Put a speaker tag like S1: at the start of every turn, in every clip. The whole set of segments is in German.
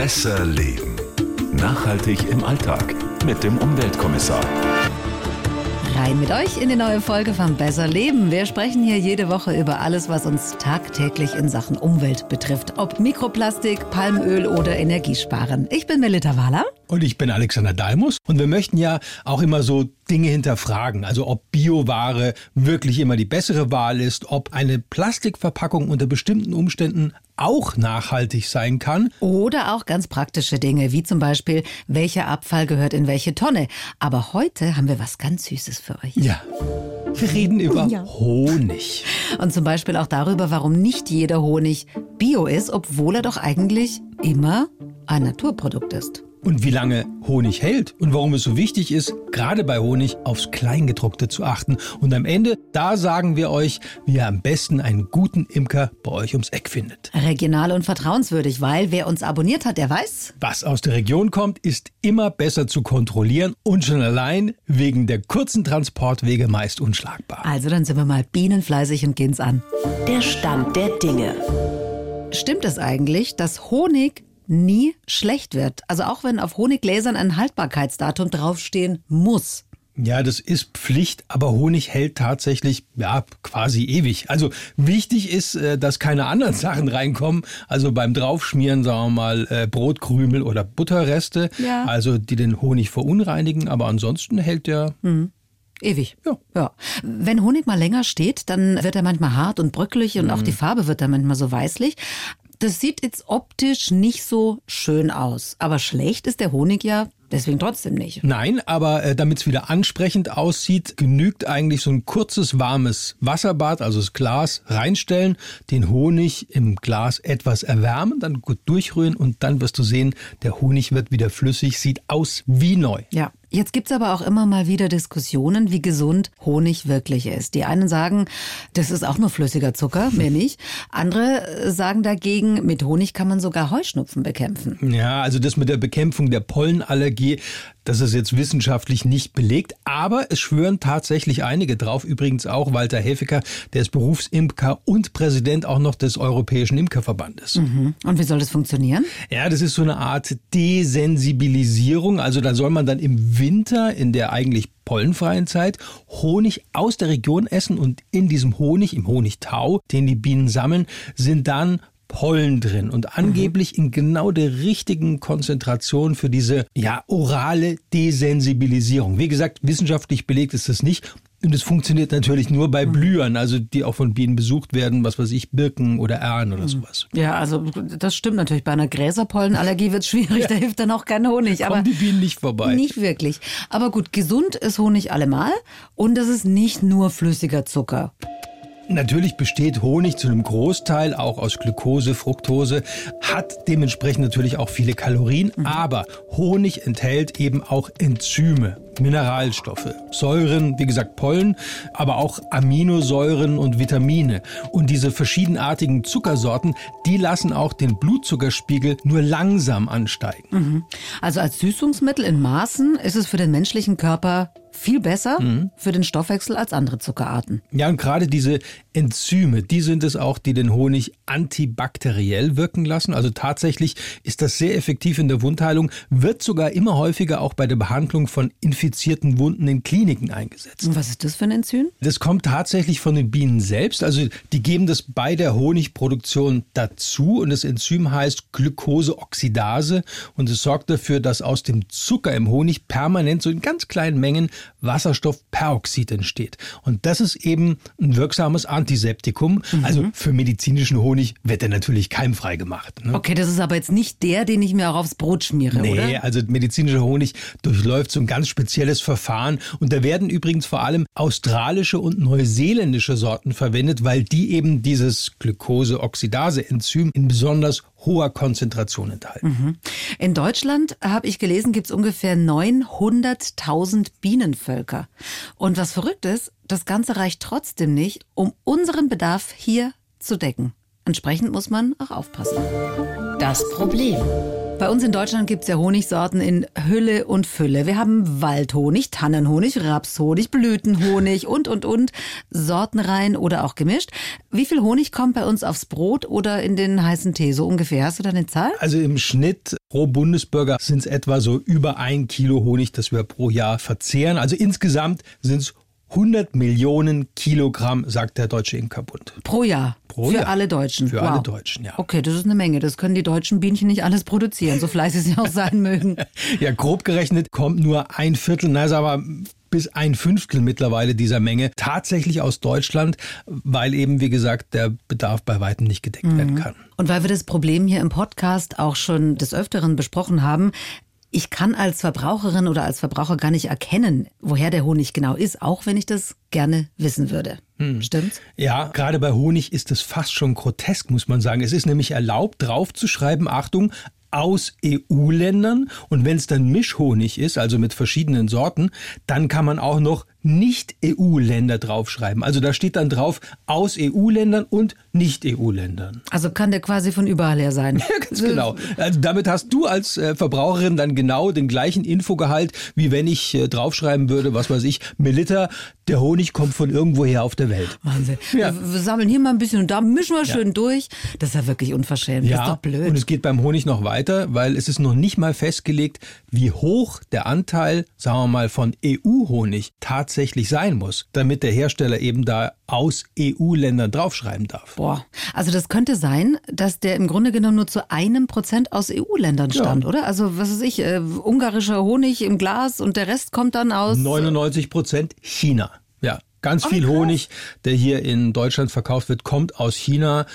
S1: Besser Leben. Nachhaltig im Alltag mit dem Umweltkommissar.
S2: Rein mit euch in die neue Folge von Besser Leben. Wir sprechen hier jede Woche über alles, was uns tagtäglich in Sachen Umwelt betrifft. Ob Mikroplastik, Palmöl oder Energiesparen. Ich bin Melita Wahler.
S3: Und ich bin Alexander Dalmus. Und wir möchten ja auch immer so Dinge hinterfragen. Also ob Bioware wirklich immer die bessere Wahl ist, ob eine Plastikverpackung unter bestimmten Umständen auch nachhaltig sein kann.
S2: Oder auch ganz praktische Dinge, wie zum Beispiel, welcher Abfall gehört in welche Tonne. Aber heute haben wir was ganz Süßes für euch.
S3: Ja. Wir reden über ja. Honig.
S2: Und zum Beispiel auch darüber, warum nicht jeder Honig bio ist, obwohl er doch eigentlich immer ein Naturprodukt ist
S3: und wie lange Honig hält und warum es so wichtig ist, gerade bei Honig aufs Kleingedruckte zu achten. Und am Ende, da sagen wir euch, wie ihr am besten einen guten Imker bei euch ums Eck findet.
S2: Regional und vertrauenswürdig, weil wer uns abonniert hat, der weiß.
S3: Was aus der Region kommt, ist immer besser zu kontrollieren und schon allein wegen der kurzen Transportwege meist unschlagbar.
S2: Also dann sind wir mal bienenfleißig und gehen's an.
S4: Der Stand der Dinge.
S2: Stimmt es eigentlich, dass Honig nie schlecht wird. Also auch wenn auf Honiggläsern ein Haltbarkeitsdatum draufstehen muss.
S3: Ja, das ist Pflicht, aber Honig hält tatsächlich ja quasi ewig. Also wichtig ist, äh, dass keine anderen Sachen reinkommen. Also beim Draufschmieren, sagen wir mal, äh, Brotkrümel oder Butterreste, ja. also die den Honig verunreinigen. Aber ansonsten hält der mhm.
S2: Ewig. Ja. ja. Wenn Honig mal länger steht, dann wird er manchmal hart und bröckelig und mhm. auch die Farbe wird dann manchmal so weißlich. Das sieht jetzt optisch nicht so schön aus. Aber schlecht ist der Honig ja deswegen trotzdem nicht.
S3: Nein, aber äh, damit es wieder ansprechend aussieht, genügt eigentlich so ein kurzes warmes Wasserbad, also das Glas reinstellen, den Honig im Glas etwas erwärmen, dann gut durchrühren und dann wirst du sehen, der Honig wird wieder flüssig, sieht aus wie neu.
S2: Ja. Jetzt gibt's aber auch immer mal wieder Diskussionen, wie gesund Honig wirklich ist. Die einen sagen, das ist auch nur flüssiger Zucker, mehr nicht. Andere sagen dagegen, mit Honig kann man sogar Heuschnupfen bekämpfen.
S3: Ja, also das mit der Bekämpfung der Pollenallergie, das ist jetzt wissenschaftlich nicht belegt, aber es schwören tatsächlich einige drauf. Übrigens auch Walter Hefeker, der ist Berufsimker und Präsident auch noch des Europäischen Imkerverbandes.
S2: Mhm. Und wie soll das funktionieren?
S3: Ja, das ist so eine Art Desensibilisierung. Also da soll man dann im Winter in der eigentlich pollenfreien Zeit Honig aus der Region essen und in diesem Honig, im Honigtau, den die Bienen sammeln, sind dann Pollen drin und angeblich in genau der richtigen Konzentration für diese ja orale Desensibilisierung. Wie gesagt, wissenschaftlich belegt ist das nicht. Und es funktioniert natürlich nur bei mhm. Blühern, also die auch von Bienen besucht werden, was weiß ich, Birken oder Erlen oder mhm. sowas.
S2: Ja, also das stimmt natürlich. Bei einer Gräserpollenallergie wird es schwierig, ja. da hilft dann auch kein Honig.
S3: Aber Kommen die Bienen nicht vorbei.
S2: Nicht wirklich. Aber gut, gesund ist Honig allemal und es ist nicht nur flüssiger Zucker.
S3: Natürlich besteht Honig zu einem Großteil auch aus Glucose, Fructose, hat dementsprechend natürlich auch viele Kalorien, mhm. aber Honig enthält eben auch Enzyme, Mineralstoffe, Säuren, wie gesagt Pollen, aber auch Aminosäuren und Vitamine. Und diese verschiedenartigen Zuckersorten, die lassen auch den Blutzuckerspiegel nur langsam ansteigen.
S2: Mhm. Also als Süßungsmittel in Maßen ist es für den menschlichen Körper viel besser mhm. für den Stoffwechsel als andere Zuckerarten.
S3: Ja, und gerade diese Enzyme, die sind es auch, die den Honig antibakteriell wirken lassen. Also tatsächlich ist das sehr effektiv in der Wundheilung, wird sogar immer häufiger auch bei der Behandlung von infizierten Wunden in Kliniken eingesetzt.
S2: Und was ist das für ein Enzym?
S3: Das kommt tatsächlich von den Bienen selbst. Also die geben das bei der Honigproduktion dazu und das Enzym heißt Glukoseoxidase und es sorgt dafür, dass aus dem Zucker im Honig permanent so in ganz kleinen Mengen Wasserstoffperoxid entsteht. Und das ist eben ein wirksames Antiseptikum. Mhm. Also für medizinischen Honig wird er natürlich keimfrei gemacht.
S2: Ne? Okay, das ist aber jetzt nicht der, den ich mir auch aufs Brot schmiere,
S3: nee,
S2: oder?
S3: Nee, also medizinischer Honig durchläuft so ein ganz spezielles Verfahren. Und da werden übrigens vor allem australische und neuseeländische Sorten verwendet, weil die eben dieses Glucose-Oxidase-Enzym in besonders hoher Konzentration enthalten. Mhm.
S2: In Deutschland, habe ich gelesen, gibt es ungefähr 900.000 Bienenvölker. Und was verrückt ist, das Ganze reicht trotzdem nicht, um unseren Bedarf hier zu decken. Entsprechend muss man auch aufpassen.
S4: Das Problem.
S2: Bei uns in Deutschland gibt es ja Honigsorten in Hülle und Fülle. Wir haben Waldhonig, Tannenhonig, Rapshonig, Blütenhonig und, und, und. Sortenrein oder auch gemischt. Wie viel Honig kommt bei uns aufs Brot oder in den heißen Tee? So ungefähr. Hast du da eine Zahl?
S3: Also im Schnitt pro Bundesbürger sind es etwa so über ein Kilo Honig, das wir pro Jahr verzehren. Also insgesamt sind es 100 Millionen Kilogramm, sagt der Deutsche Imkerbund.
S2: Pro Jahr.
S3: Pro
S2: Für
S3: Jahr.
S2: alle Deutschen.
S3: Für
S2: wow.
S3: alle Deutschen, ja.
S2: Okay, das ist eine Menge. Das können die deutschen Bienchen nicht alles produzieren, so fleißig sie auch sein mögen.
S3: Ja, grob gerechnet kommt nur ein Viertel, na, sagen wir, bis ein Fünftel mittlerweile dieser Menge tatsächlich aus Deutschland, weil eben, wie gesagt, der Bedarf bei weitem nicht gedeckt werden kann.
S2: Und weil wir das Problem hier im Podcast auch schon des Öfteren besprochen haben, ich kann als Verbraucherin oder als Verbraucher gar nicht erkennen, woher der Honig genau ist, auch wenn ich das gerne wissen würde. Stimmt's?
S3: Ja, gerade bei Honig ist es fast schon grotesk, muss man sagen. Es ist nämlich erlaubt, draufzuschreiben, Achtung, aus EU-Ländern. Und wenn es dann Mischhonig ist, also mit verschiedenen Sorten, dann kann man auch noch Nicht-EU-Länder draufschreiben. Also da steht dann drauf aus EU-Ländern und Nicht-EU-Ländern.
S2: Also kann der quasi von überall her sein.
S3: Ja, ganz genau. Also damit hast du als äh, Verbraucherin dann genau den gleichen Infogehalt, wie wenn ich äh, draufschreiben würde, was weiß ich, Melitta, der Honig kommt von irgendwoher auf der Welt.
S2: Wahnsinn.
S3: Ja.
S2: Wir, wir sammeln hier mal ein bisschen und da mischen wir schön durch. Das ist ja wirklich unverschämt. Das ist doch blöd.
S3: Und es geht beim Honig noch weiter, weil es ist noch nicht mal festgelegt, wie hoch der Anteil, sagen wir mal, von EU-Honig tatsächlich sein muss, damit der Hersteller eben da aus EU-Ländern draufschreiben darf.
S2: Boah, also das könnte sein, dass der im Grunde genommen nur zu einem Prozent aus EU-Ländern stammt, oder? Also was weiß ich, äh, ungarischer Honig im Glas und der Rest kommt dann aus.
S3: 99 Prozent China. Ja, ganz viel
S2: krass.
S3: Honig, der hier in Deutschland verkauft wird, kommt aus China.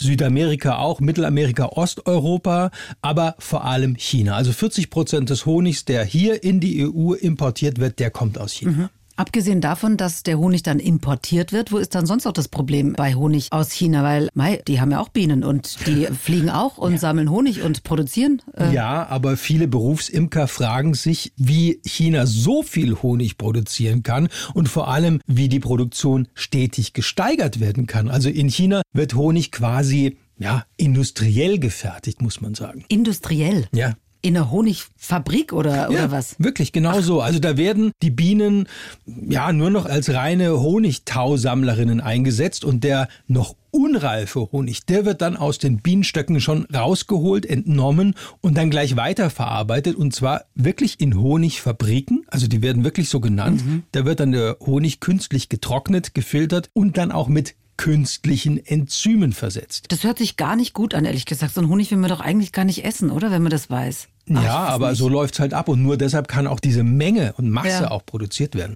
S3: Südamerika auch, Mittelamerika, Osteuropa, aber vor allem China. Also 40 Prozent des Honigs, der hier in die EU importiert wird, der kommt aus China.
S2: Abgesehen davon, dass der Honig dann importiert wird, wo ist dann sonst auch das Problem bei Honig aus China? Weil, mei, die haben ja auch Bienen und die fliegen auch und sammeln Honig und produzieren. Äh,
S3: Ja, aber viele Berufsimker fragen sich, wie China so viel Honig produzieren kann und vor allem, wie die Produktion stetig gesteigert werden kann. Also in China wird Honig quasi ja, industriell gefertigt, muss man sagen.
S2: industriell.
S3: Ja.
S2: In einer Honigfabrik oder, oder
S3: ja,
S2: was?
S3: Wirklich, genau so. Also da werden die Bienen ja nur noch als reine Honigtausammlerinnen eingesetzt und der noch unreife Honig, der wird dann aus den Bienenstöcken schon rausgeholt, entnommen und dann gleich weiterverarbeitet und zwar wirklich in Honigfabriken. Also die werden wirklich so genannt. Da wird dann der Honig künstlich getrocknet, gefiltert und dann auch mit künstlichen Enzymen versetzt.
S2: Das hört sich gar nicht gut an, ehrlich gesagt. So einen Honig will man doch eigentlich gar nicht essen, oder? Wenn man das weiß. Ach,
S3: ja,
S2: weiß
S3: aber
S2: nicht.
S3: so läuft's halt ab und nur deshalb kann auch diese Menge und Masse
S2: Ja.
S3: auch produziert werden.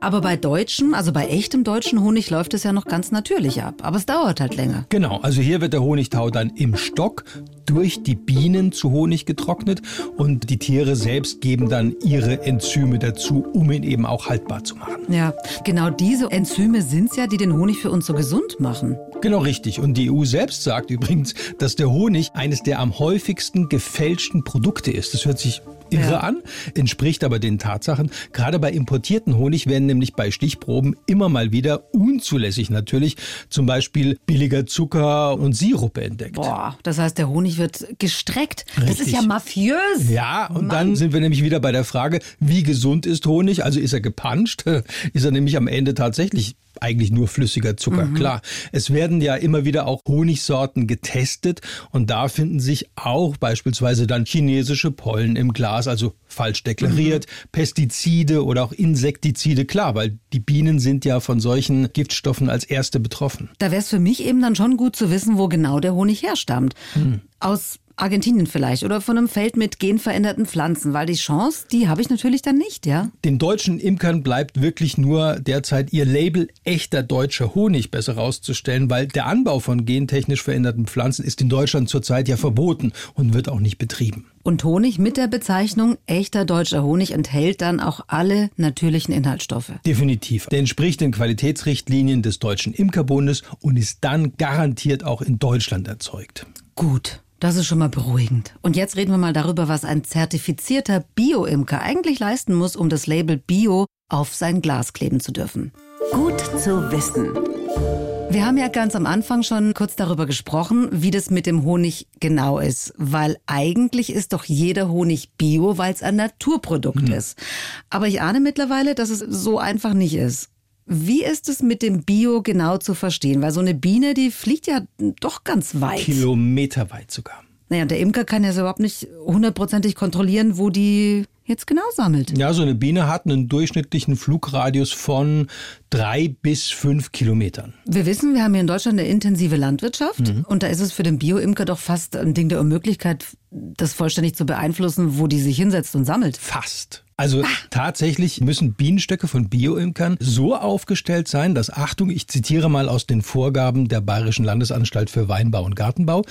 S2: Aber bei deutschen, also bei echtem deutschen Honig läuft es ja noch ganz natürlich ab. Aber es dauert halt länger.
S3: Genau, also hier wird der Honigtau dann im Stock durch die Bienen zu Honig getrocknet und die Tiere selbst geben dann ihre Enzyme dazu, um ihn eben auch haltbar zu machen.
S2: Ja, genau diese Enzyme sind's ja, die den Honig für uns so gesund machen.
S3: Genau richtig. Und die EU selbst sagt übrigens, dass der Honig eines der am häufigsten gefälschten Produkte ist. Das hört sich irre
S2: Ja.
S3: an, entspricht aber den Tatsachen. Gerade bei importierten Honig werden nämlich bei Stichproben immer mal wieder unzulässig natürlich zum Beispiel billiger Zucker und Sirupe entdeckt.
S2: Boah, das heißt, der Honig wird gestreckt. Das ist
S3: Richtig.
S2: ja mafiös.
S3: Ja, und dann sind wir nämlich wieder bei der Frage, wie gesund ist Honig? Also ist er gepanscht? Ist er nämlich am Ende tatsächlich eigentlich nur flüssiger Zucker? Klar. Es werden ja immer wieder auch Honigsorten getestet und da finden sich auch beispielsweise dann chinesische Pollen im Glas, also falsch deklariert, Pestizide oder auch Insektizide. Klar, weil die Bienen sind ja von solchen Giftstoffen als erste betroffen.
S2: Da wäre es für mich eben dann schon gut zu wissen, wo genau der Honig herstammt.
S3: Hm.
S2: Aus Argentinien vielleicht oder von einem Feld mit genveränderten Pflanzen, weil die Chance, die habe ich natürlich dann nicht, ja.
S3: Den deutschen Imkern bleibt wirklich nur derzeit ihr Label echter deutscher Honig besser rauszustellen, weil der Anbau von gentechnisch veränderten Pflanzen ist in Deutschland zurzeit ja verboten und wird auch nicht betrieben.
S2: Und Honig mit der Bezeichnung echter deutscher Honig enthält dann auch alle natürlichen Inhaltsstoffe.
S3: Definitiv. Der entspricht den Qualitätsrichtlinien des Deutschen Imkerbundes und ist dann garantiert auch in Deutschland erzeugt.
S2: Gut. Das ist schon mal beruhigend. Und jetzt reden wir mal darüber, was ein zertifizierter Bio-Imker eigentlich leisten muss, um das Label Bio auf sein Glas kleben zu dürfen.
S4: Gut zu wissen.
S2: Wir haben ja ganz am Anfang schon kurz darüber gesprochen, wie das mit dem Honig genau ist. Weil eigentlich ist doch jeder Honig bio, weil es ein Naturprodukt
S3: Mhm.
S2: ist. Aber ich ahne mittlerweile, dass es so einfach nicht ist. Wie ist es mit dem Bio genau zu verstehen? Weil so eine Biene, die fliegt ja doch ganz weit.
S3: Kilometerweit sogar.
S2: Naja, der Imker kann ja so überhaupt nicht hundertprozentig kontrollieren, wo die jetzt genau sammelt.
S3: Ja, so eine Biene hat einen durchschnittlichen Flugradius von drei bis fünf Kilometern.
S2: Wir wissen, wir haben hier in Deutschland eine intensive Landwirtschaft und da ist es für den Bio-Imker doch fast ein Ding der Unmöglichkeit, das vollständig zu beeinflussen, wo die sich hinsetzt und sammelt.
S3: Fast. Also tatsächlich müssen Bienenstöcke von Bioimkern so aufgestellt sein, dass, Achtung, ich zitiere mal aus den Vorgaben der Bayerischen Landesanstalt für Weinbau und Gartenbau,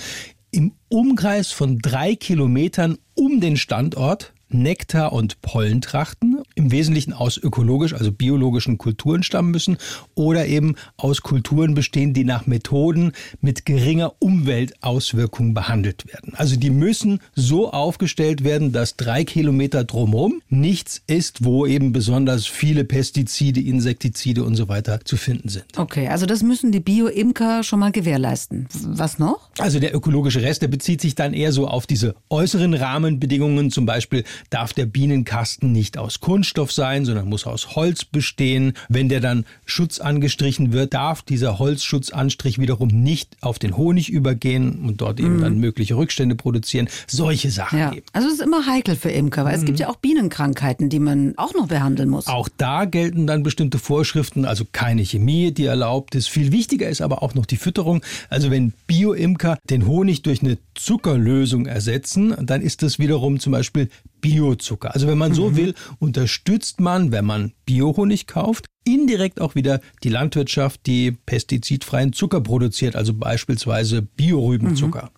S3: im Umkreis von drei Kilometern um den Standort Nektar- und Pollentrachten, im Wesentlichen aus ökologisch, also biologischen Kulturen stammen müssen oder eben aus Kulturen bestehen, die nach Methoden mit geringer Umweltauswirkung behandelt werden. Also die müssen so aufgestellt werden, dass drei Kilometer drumherum nichts ist, wo eben besonders viele Pestizide, Insektizide und so weiter zu finden sind.
S2: Okay, also das müssen die Bio-Imker schon mal gewährleisten. Was noch?
S3: Also der ökologische Rest, der bezieht sich dann eher so auf diese äußeren Rahmenbedingungen. Zum Beispiel darf der Bienenkasten nicht aus Kunststoff sein, sondern muss aus Holz bestehen. Wenn der dann Schutz angestrichen wird, darf dieser Holzschutzanstrich wiederum nicht auf den Honig übergehen und dort eben dann mögliche Rückstände produzieren. Solche Sachen
S2: Ja,
S3: eben.
S2: also es ist immer heikel für Imker, weil es gibt ja auch Bienenkrankheiten, die man auch noch behandeln muss.
S3: Auch da gelten dann bestimmte Vorschriften, also keine Chemie, die erlaubt ist. Viel wichtiger ist aber auch noch die Fütterung. Also wenn Bioimker den Honig durch eine Zuckerlösung ersetzen, dann ist das wiederum zum Beispiel Biozucker. Also wenn man so will, unterstützt man, wenn man Biohonig kauft, indirekt auch wieder die Landwirtschaft, die pestizidfreien Zucker produziert, also beispielsweise Biorübenzucker.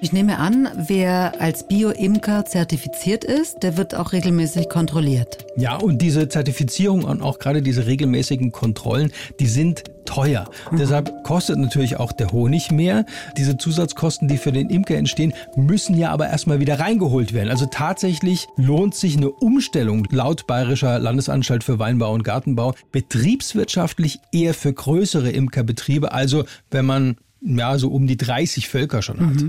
S2: Ich nehme an, wer als Bio-Imker zertifiziert ist, der wird auch regelmäßig kontrolliert.
S3: Ja, und diese Zertifizierung und auch gerade diese regelmäßigen Kontrollen, die sind teuer. Deshalb kostet natürlich auch der Honig mehr. Diese Zusatzkosten, die für den Imker entstehen, müssen ja aber erstmal wieder reingeholt werden. Also tatsächlich lohnt sich eine Umstellung laut Bayerischer Landesanstalt für Weinbau und Gartenbau betriebswirtschaftlich eher für größere Imkerbetriebe. Also wenn man ja, so um die 30 Völker schon hat.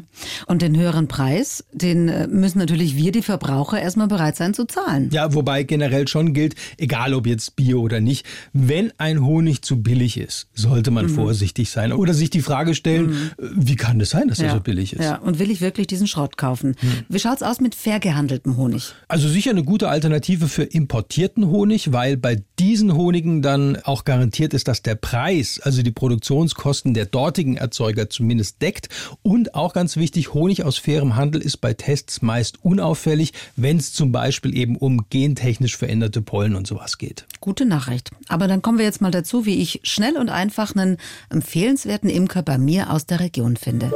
S2: Und den höheren Preis, den äh, müssen natürlich wir, die Verbraucher, erstmal bereit sein zu zahlen.
S3: Ja, wobei generell schon gilt, egal ob jetzt Bio oder nicht, wenn ein Honig zu billig ist, sollte man vorsichtig sein oder sich die Frage stellen, äh, wie kann es sein, dass er so billig ist?
S2: Ja, und will ich wirklich diesen Schrott kaufen? Wie schaut's aus mit fair gehandeltem Honig?
S3: Also sicher eine gute Alternative für importierten Honig, weil bei diesen Honigen dann auch garantiert ist, dass der Preis, also die Produktionskosten der dortigen Erzeuger zumindest deckt. Und auch ganz wichtig, Honig aus fairem Handel ist bei Tests meist unauffällig, wenn es zum Beispiel eben um gentechnisch veränderte Pollen und sowas geht.
S2: Gute Nachricht. Aber dann kommen wir jetzt mal dazu, wie ich schnell und einfach einen empfehlenswerten Imker bei mir aus der Region finde.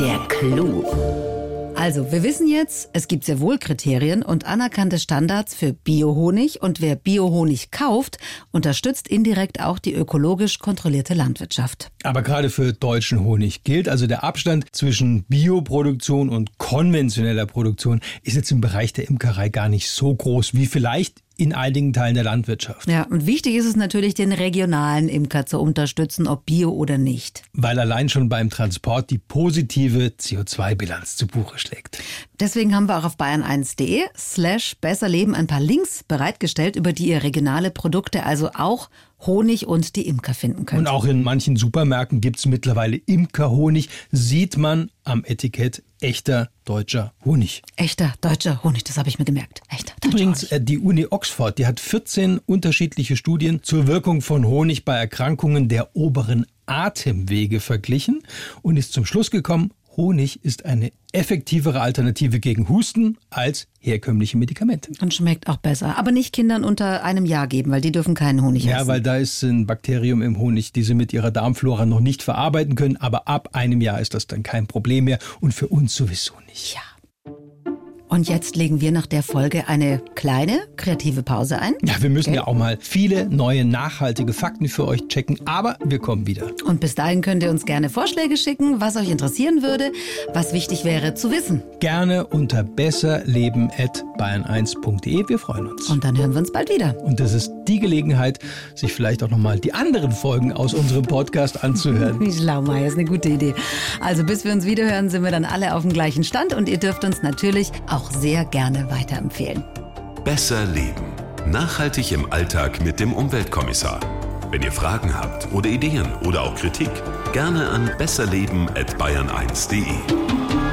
S4: Der Clou.
S2: Also, wir wissen jetzt, es gibt sehr wohl Kriterien und anerkannte Standards für Biohonig und wer Biohonig kauft, unterstützt indirekt auch die ökologisch kontrollierte Landwirtschaft.
S3: Aber gerade für deutschen Honig gilt also der Abstand zwischen Bioproduktion und konventioneller Produktion ist jetzt im Bereich der Imkerei gar nicht so groß wie vielleicht in einigen Teilen der Landwirtschaft.
S2: Ja, und wichtig ist es natürlich, den regionalen Imker zu unterstützen, ob Bio oder nicht.
S3: Weil allein schon beim Transport die positive CO2-Bilanz zu Buche schlägt.
S2: Deswegen haben wir auch auf bayern1.de slash besserleben ein paar Links bereitgestellt, über die ihr regionale Produkte, also auch Honig und die Imker finden könnt.
S3: Und auch in manchen Supermärkten gibt es mittlerweile Imkerhonig, sieht man am Etikett echter deutscher Honig.
S2: Echter deutscher Honig, das habe ich mir gemerkt. Echter deutscher
S3: Übrigens,
S2: Honig.
S3: äh, die Uni Oxford, die hat 14 unterschiedliche Studien zur Wirkung von Honig bei Erkrankungen der oberen Atemwege verglichen und ist zum Schluss gekommen, Honig ist eine effektivere Alternative gegen Husten als herkömmliche Medikamente.
S2: Und schmeckt auch besser. Aber nicht Kindern unter einem Jahr geben, weil die dürfen keinen Honig
S3: Ja,
S2: essen.
S3: weil da ist ein Bakterium im Honig, die sie mit ihrer Darmflora noch nicht verarbeiten können, aber ab einem Jahr ist das dann kein Problem mehr und für uns sowieso nicht.
S2: Ja. Und jetzt legen wir nach der Folge eine kleine kreative Pause ein.
S3: Ja, wir müssen
S2: Okay.
S3: ja auch mal viele neue nachhaltige Fakten für euch checken, aber wir kommen wieder.
S2: Und bis dahin könnt ihr uns gerne Vorschläge schicken, was euch interessieren würde, was wichtig wäre zu wissen.
S3: Gerne unter besserleben@bayern1.de. Wir freuen uns.
S2: Und dann hören wir uns bald wieder.
S3: Und das ist die Gelegenheit, sich vielleicht auch nochmal die anderen Folgen aus unserem Podcast anzuhören.
S2: Schlaumeier, ist eine gute Idee. Also bis wir uns wiederhören, sind wir dann alle auf dem gleichen Stand und ihr dürft uns natürlich auch sehr gerne weiterempfehlen.
S1: Besser leben. Nachhaltig im Alltag mit dem Umweltkommissar. Wenn ihr Fragen habt oder Ideen oder auch Kritik, gerne an besserleben@bayern1.de.